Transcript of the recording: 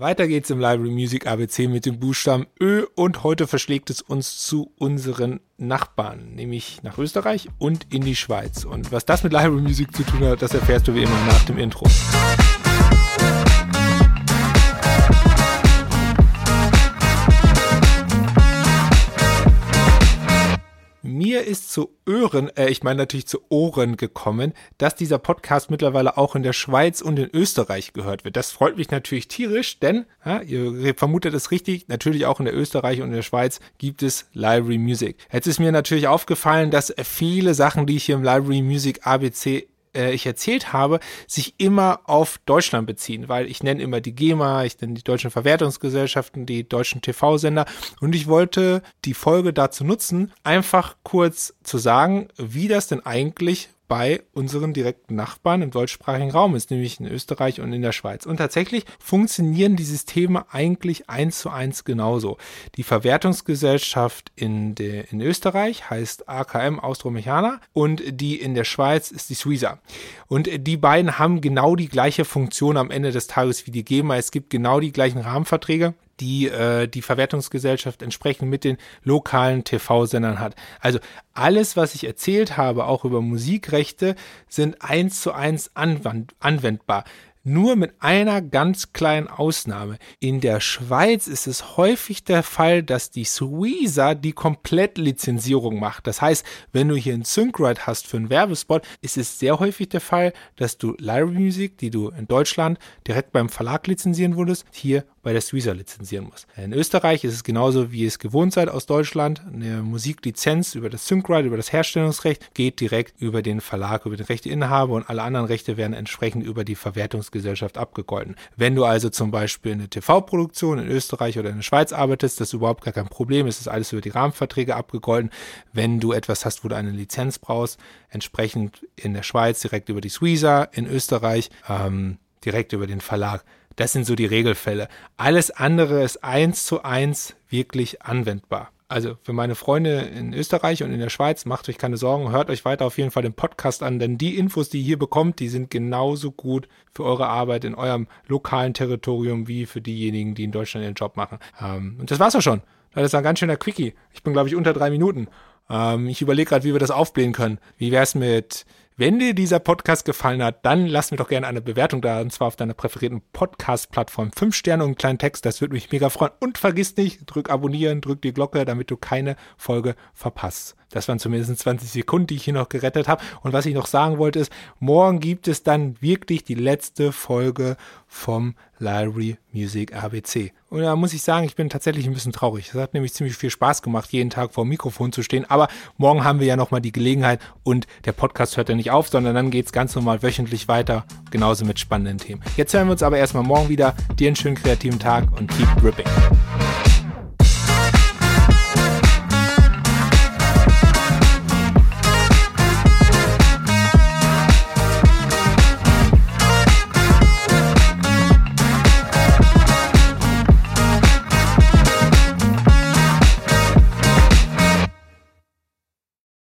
Weiter geht's im Library Music ABC mit dem Buchstaben Ö und heute verschlägt es uns zu unseren Nachbarn, nämlich nach Österreich und in die Schweiz. Und was das mit Library Music zu tun hat, das erfährst du wie immer nach dem Intro. Mir ist zu Ohren, äh, ich meine natürlich zu Ohren gekommen, dass dieser Podcast mittlerweile auch in der Schweiz und in Österreich gehört wird. Das freut mich natürlich tierisch, denn, ja, ihr vermutet es richtig, natürlich auch in der Österreich und in der Schweiz gibt es Library Music. Jetzt ist mir natürlich aufgefallen, dass viele Sachen, die ich hier im Library Music ABC äh, ich erzählt habe, sich immer auf Deutschland beziehen, weil ich nenne immer die GEMA, ich nenne die deutschen Verwertungsgesellschaften, die deutschen TV-Sender und ich wollte die Folge dazu nutzen, einfach kurz zu sagen, wie das denn eigentlich bei unseren direkten Nachbarn im deutschsprachigen Raum ist, nämlich in Österreich und in der Schweiz. Und tatsächlich funktionieren die Systeme eigentlich eins zu eins genauso. Die Verwertungsgesellschaft in, der, in Österreich heißt AKM Austromechana und die in der Schweiz ist die Suiza. Und die beiden haben genau die gleiche Funktion am Ende des Tages wie die GEMA. Es gibt genau die gleichen Rahmenverträge die äh, die Verwertungsgesellschaft entsprechend mit den lokalen TV-Sendern hat. Also alles, was ich erzählt habe, auch über Musikrechte, sind eins zu eins anwendbar. Nur mit einer ganz kleinen Ausnahme. In der Schweiz ist es häufig der Fall, dass die Suiza die Komplettlizenzierung macht. Das heißt, wenn du hier einen Syncrite hast für einen Werbespot, ist es sehr häufig der Fall, dass du Library Music, die du in Deutschland direkt beim Verlag lizenzieren würdest, hier bei der Suiza lizenzieren muss. In Österreich ist es genauso, wie ihr es gewohnt seid aus Deutschland. Eine Musiklizenz über das Syncrite, über das Herstellungsrecht geht direkt über den Verlag, über den Rechteinhaber und alle anderen Rechte werden entsprechend über die Verwertungsgesellschaft abgegolten. Wenn du also zum Beispiel eine TV-Produktion in Österreich oder in der Schweiz arbeitest, das ist überhaupt gar kein Problem, es ist alles über die Rahmenverträge abgegolten. Wenn du etwas hast, wo du eine Lizenz brauchst, entsprechend in der Schweiz direkt über die Suiza, in Österreich ähm, direkt über den Verlag. Das sind so die Regelfälle. Alles andere ist eins zu eins wirklich anwendbar. Also für meine Freunde in Österreich und in der Schweiz, macht euch keine Sorgen, hört euch weiter auf jeden Fall den Podcast an, denn die Infos, die ihr hier bekommt, die sind genauso gut für eure Arbeit in eurem lokalen Territorium wie für diejenigen, die in Deutschland ihren Job machen. Ähm, und das war's auch schon. Das ist ein ganz schöner Quickie. Ich bin, glaube ich, unter drei Minuten. Ähm, ich überlege gerade, wie wir das aufblähen können. Wie wär's mit wenn dir dieser Podcast gefallen hat, dann lass mir doch gerne eine Bewertung da, und zwar auf deiner präferierten Podcast-Plattform. Fünf Sterne und einen kleinen Text, das würde mich mega freuen. Und vergiss nicht, drück abonnieren, drück die Glocke, damit du keine Folge verpasst. Das waren zumindest 20 Sekunden, die ich hier noch gerettet habe. Und was ich noch sagen wollte ist, morgen gibt es dann wirklich die letzte Folge vom Library Music ABC. Und da muss ich sagen, ich bin tatsächlich ein bisschen traurig. Es hat nämlich ziemlich viel Spaß gemacht, jeden Tag vor dem Mikrofon zu stehen. Aber morgen haben wir ja nochmal die Gelegenheit und der Podcast hört ja nicht auf, sondern dann geht es ganz normal wöchentlich weiter, genauso mit spannenden Themen. Jetzt hören wir uns aber erstmal morgen wieder. Dir einen schönen kreativen Tag und keep ripping.